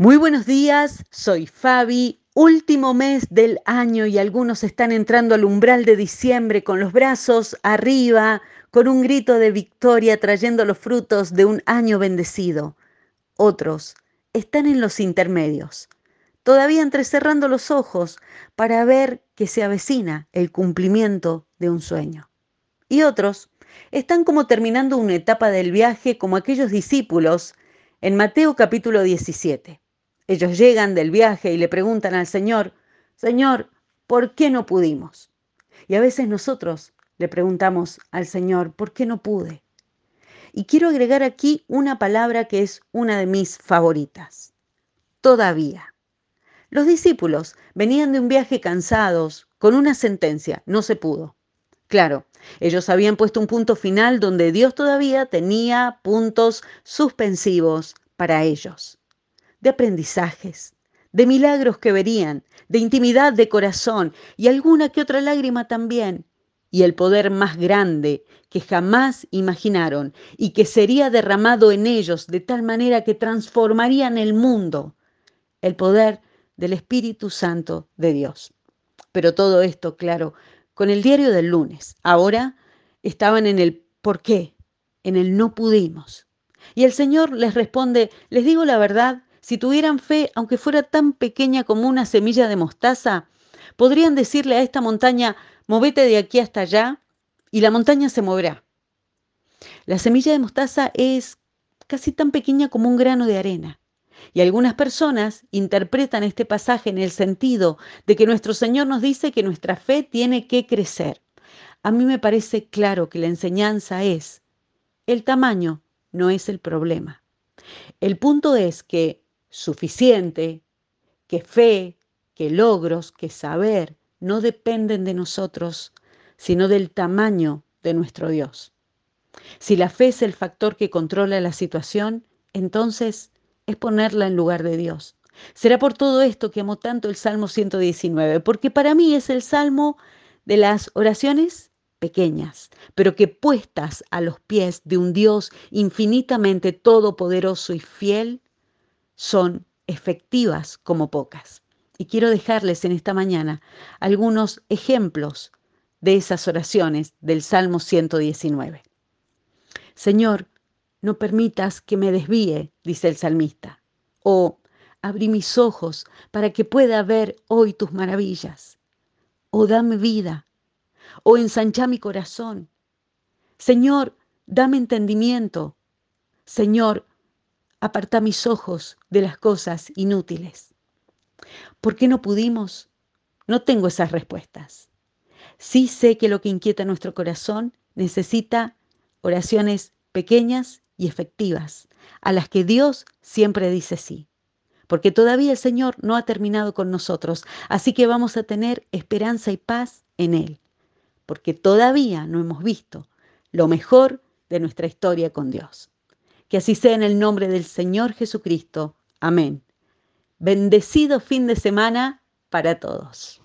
Muy buenos días, soy Fabi, último mes del año y algunos están entrando al umbral de diciembre con los brazos arriba, con un grito de victoria trayendo los frutos de un año bendecido. Otros están en los intermedios, todavía entrecerrando los ojos para ver que se avecina el cumplimiento de un sueño. Y otros están como terminando una etapa del viaje como aquellos discípulos en Mateo capítulo 17 ellos llegan del viaje y le preguntan al Señor, Señor, ¿por qué no pudimos? Y a veces nosotros le preguntamos al Señor, ¿por qué no pude? Y quiero agregar aquí una palabra que es una de mis favoritas. Todavía. Los discípulos venían de un viaje cansados, con una sentencia, no se pudo. Claro, ellos habían puesto un punto final donde Dios todavía tenía puntos suspensivos para ellos de aprendizajes, de milagros que verían, de intimidad de corazón y alguna que otra lágrima también, y el poder más grande que jamás imaginaron y que sería derramado en ellos de tal manera que transformarían el mundo, el poder del Espíritu Santo de Dios. Pero todo esto, claro, con el diario del lunes. Ahora estaban en el por qué, en el no pudimos. Y el Señor les responde, les digo la verdad, si tuvieran fe, aunque fuera tan pequeña como una semilla de mostaza, podrían decirle a esta montaña, movete de aquí hasta allá, y la montaña se moverá. La semilla de mostaza es casi tan pequeña como un grano de arena. Y algunas personas interpretan este pasaje en el sentido de que nuestro Señor nos dice que nuestra fe tiene que crecer. A mí me parece claro que la enseñanza es, el tamaño no es el problema. El punto es que suficiente, que fe, que logros, que saber no dependen de nosotros, sino del tamaño de nuestro Dios. Si la fe es el factor que controla la situación, entonces es ponerla en lugar de Dios. Será por todo esto que amo tanto el Salmo 119, porque para mí es el salmo de las oraciones pequeñas, pero que puestas a los pies de un Dios infinitamente todopoderoso y fiel, son efectivas como pocas. Y quiero dejarles en esta mañana algunos ejemplos de esas oraciones del Salmo 119. Señor, no permitas que me desvíe, dice el salmista. O abrí mis ojos para que pueda ver hoy tus maravillas. O dame vida. O ensancha mi corazón. Señor, dame entendimiento. Señor, aparta mis ojos de las cosas inútiles. ¿Por qué no pudimos? No tengo esas respuestas. Sí sé que lo que inquieta nuestro corazón necesita oraciones pequeñas y efectivas, a las que Dios siempre dice sí. Porque todavía el Señor no ha terminado con nosotros, así que vamos a tener esperanza y paz en Él, porque todavía no hemos visto lo mejor de nuestra historia con Dios. Que así sea en el nombre del Señor Jesucristo. Amén. Bendecido fin de semana para todos.